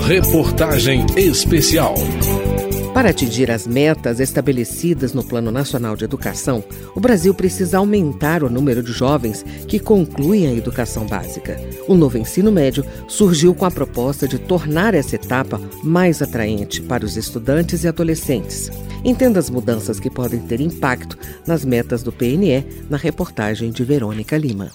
Reportagem Especial. Para atingir as metas estabelecidas no Plano Nacional de Educação, o Brasil precisa aumentar o número de jovens que concluem a educação básica. O novo ensino médio surgiu com a proposta de tornar essa etapa mais atraente para os estudantes e adolescentes. Entenda as mudanças que podem ter impacto nas metas do PNE na reportagem de Verônica Lima.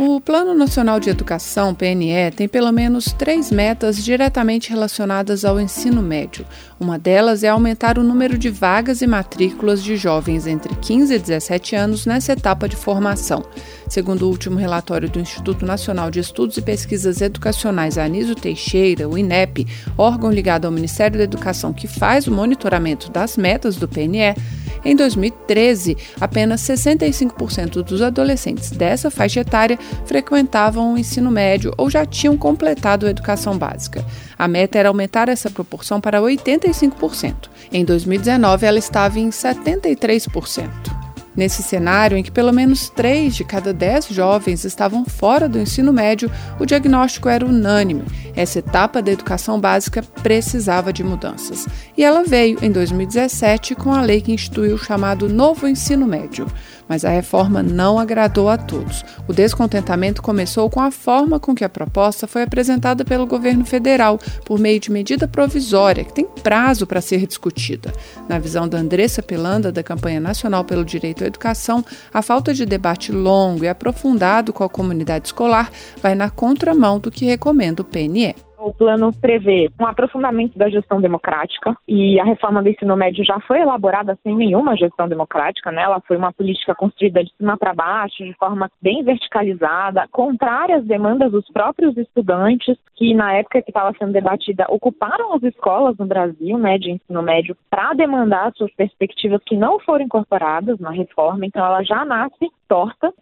O Plano Nacional de Educação, PNE, tem pelo menos três metas diretamente relacionadas ao ensino médio. Uma delas é aumentar o número de vagas e matrículas de jovens entre 15 e 17 anos nessa etapa de formação. Segundo o último relatório do Instituto Nacional de Estudos e Pesquisas Educacionais Anísio Teixeira, o INEP, órgão ligado ao Ministério da Educação que faz o monitoramento das metas do PNE, em 2013, apenas 65% dos adolescentes dessa faixa etária frequentavam o ensino médio ou já tinham completado a educação básica. A meta era aumentar essa proporção para 85%. Em 2019, ela estava em 73%. Nesse cenário em que pelo menos 3 de cada 10 jovens estavam fora do ensino médio, o diagnóstico era unânime. Essa etapa da educação básica precisava de mudanças. E ela veio em 2017 com a lei que instituiu o chamado Novo Ensino Médio mas a reforma não agradou a todos. O descontentamento começou com a forma com que a proposta foi apresentada pelo governo federal, por meio de medida provisória, que tem prazo para ser discutida. Na visão da Andressa Pelanda, da Campanha Nacional pelo Direito à Educação, a falta de debate longo e aprofundado com a comunidade escolar vai na contramão do que recomenda o PNE. O plano prevê um aprofundamento da gestão democrática e a reforma do ensino médio já foi elaborada sem nenhuma gestão democrática, né? Ela foi uma política construída de cima para baixo, de forma bem verticalizada, contrária às demandas dos próprios estudantes, que na época que estava sendo debatida ocuparam as escolas no Brasil, né, de ensino médio, para demandar suas perspectivas que não foram incorporadas na reforma. Então, ela já nasce torta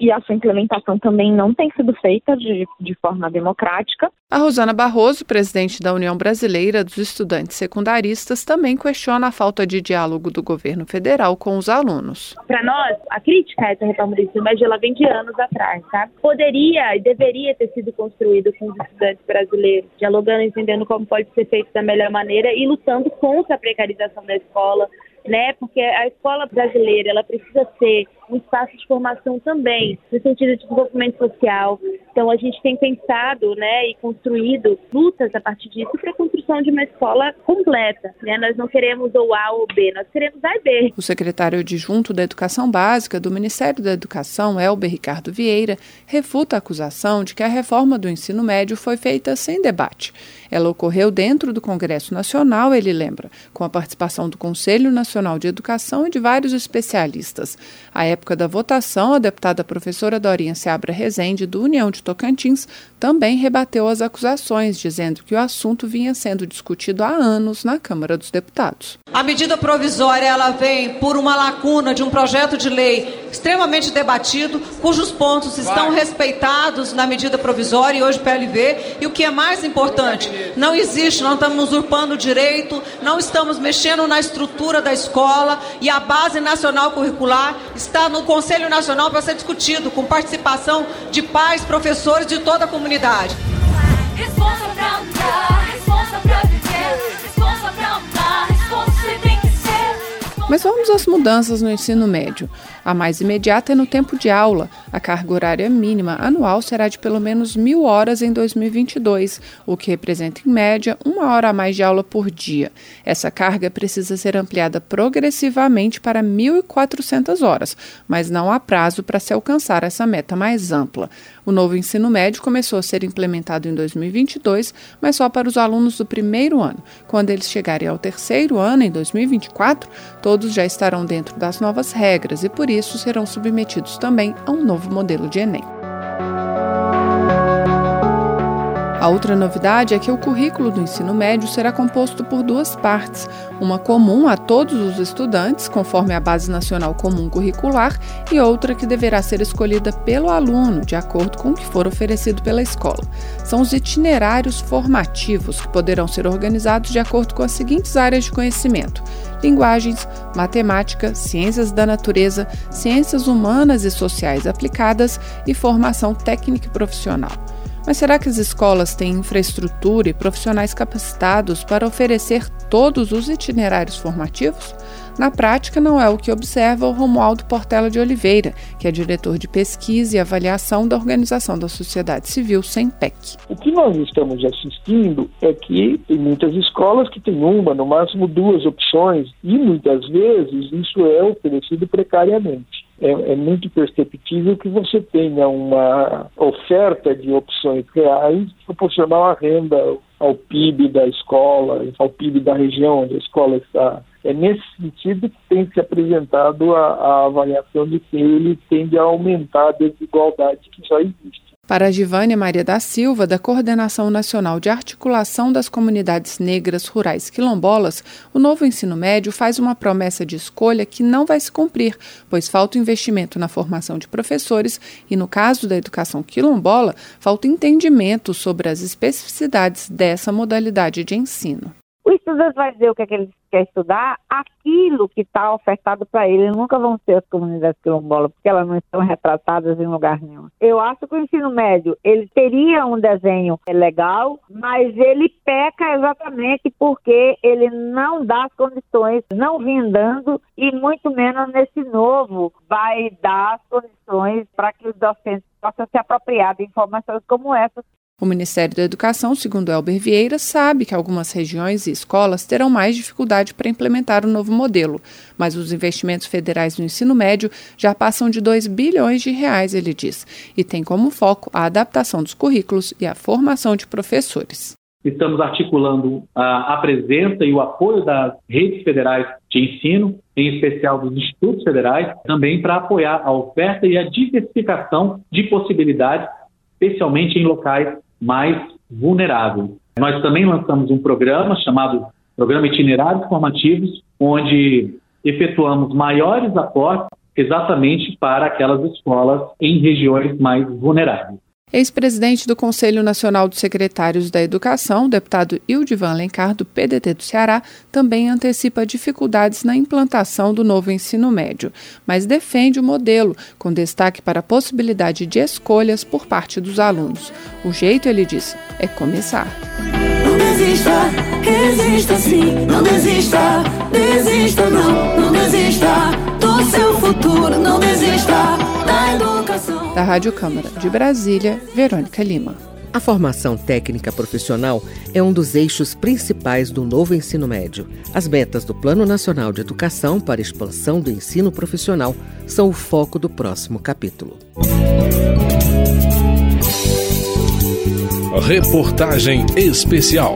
e a sua implementação também não tem sido feita de, de forma democrática. A Rosana Barroso, presidente da União Brasileira dos Estudantes Secundaristas, também questiona a falta de diálogo do governo federal com os alunos. Para nós, a crítica a essa reforma do ensino médio ela vem de anos atrás, tá? Poderia e deveria ter sido construído com os estudantes brasileiros, dialogando, entendendo como pode ser feito da melhor maneira e lutando contra a precarização da escola, né? Porque a escola brasileira ela precisa ser um espaço de formação também, no sentido de desenvolvimento social. Então a gente tem pensado, né, e construído lutas a partir disso para a construção de uma escola completa, né? Nós não queremos ou A ou B, nós queremos A e B. O secretário adjunto da Educação Básica do Ministério da Educação, Elber Ricardo Vieira, refuta a acusação de que a reforma do ensino médio foi feita sem debate. Ela ocorreu dentro do Congresso Nacional, ele lembra, com a participação do Conselho Nacional de Educação e de vários especialistas. À época da votação, a deputada professora Dorinha Seabra Rezende, do União de Tocantins, também rebateu as acusações, dizendo que o assunto vinha sendo discutido há anos na Câmara dos Deputados. A medida provisória ela vem por uma lacuna de um projeto de lei extremamente debatido, cujos pontos estão respeitados na medida provisória e hoje PLV, e o que é mais importante, não existe, não estamos usurpando o direito, não estamos mexendo na estrutura da escola e a base nacional curricular está no Conselho Nacional para ser discutido, com participação de pais, professores de toda a comunidade. Pra andar, Mas vamos às mudanças no ensino médio. A mais imediata é no tempo de aula. A carga horária mínima anual será de pelo menos mil horas em 2022, o que representa, em média, uma hora a mais de aula por dia. Essa carga precisa ser ampliada progressivamente para 1.400 horas, mas não há prazo para se alcançar essa meta mais ampla. O novo ensino médio começou a ser implementado em 2022, mas só para os alunos do primeiro ano. Quando eles chegarem ao terceiro ano, em 2024, todos já estarão dentro das novas regras e, por isso, serão submetidos também a um novo modelo de Enem. A outra novidade é que o currículo do ensino médio será composto por duas partes, uma comum a todos os estudantes, conforme a Base Nacional Comum Curricular, e outra que deverá ser escolhida pelo aluno, de acordo com o que for oferecido pela escola. São os itinerários formativos, que poderão ser organizados de acordo com as seguintes áreas de conhecimento: linguagens, matemática, ciências da natureza, ciências humanas e sociais aplicadas e formação técnica e profissional. Mas será que as escolas têm infraestrutura e profissionais capacitados para oferecer todos os itinerários formativos? Na prática, não é o que observa o Romualdo Portela de Oliveira, que é diretor de pesquisa e avaliação da Organização da Sociedade Civil, SEMPEC. O que nós estamos assistindo é que tem muitas escolas que têm uma, no máximo duas opções, e muitas vezes isso é oferecido precariamente. É, é, muito perceptível que você tenha uma oferta de opções reais proporcional à renda, ao PIB da escola, ao PIB da região onde a escola está. É nesse sentido que tem se apresentado a, a avaliação de que ele tende a aumentar a desigualdade que já existe. Para a Givânia Maria da Silva, da Coordenação Nacional de Articulação das Comunidades Negras Rurais Quilombolas, o novo ensino médio faz uma promessa de escolha que não vai se cumprir, pois falta investimento na formação de professores e, no caso da educação quilombola, falta entendimento sobre as especificidades dessa modalidade de ensino. O estudante vai dizer o que, é que ele quer estudar, aquilo que está ofertado para ele. Nunca vão ser as comunidades quilombolas, porque elas não estão retratadas em lugar nenhum. Eu acho que o ensino médio, ele teria um desenho legal, mas ele peca exatamente porque ele não dá as condições, não vem dando, e muito menos nesse novo vai dar as condições para que os docentes possam se apropriar de informações como essas o Ministério da Educação, segundo Elber Vieira, sabe que algumas regiões e escolas terão mais dificuldade para implementar o novo modelo, mas os investimentos federais no ensino médio já passam de 2 bilhões de reais, ele diz, e tem como foco a adaptação dos currículos e a formação de professores. Estamos articulando a, presença e o apoio das redes federais de ensino, em especial dos institutos federais, também para apoiar a oferta e a diversificação de possibilidades, especialmente em locais mais vulnerável. Nós também lançamos um programa chamado Programa Itinerários Formativos, onde efetuamos maiores aportes exatamente para aquelas escolas em regiões mais vulneráveis. Ex-presidente do Conselho Nacional dos Secretários da Educação, deputado Ildivan Lencar, do PDT do Ceará, também antecipa dificuldades na implantação do novo ensino médio, mas defende o modelo, com destaque para a possibilidade de escolhas por parte dos alunos. O jeito, ele diz, é começar. Não desista, resista sim, não desista, desista não, não desista do seu futuro, não desista da educação. Da Rádio Câmara de Brasília, Verônica Lima. A formação técnica profissional é um dos eixos principais do novo ensino médio. As metas do Plano Nacional de Educação para a expansão do ensino profissional são o foco do próximo capítulo. Reportagem especial.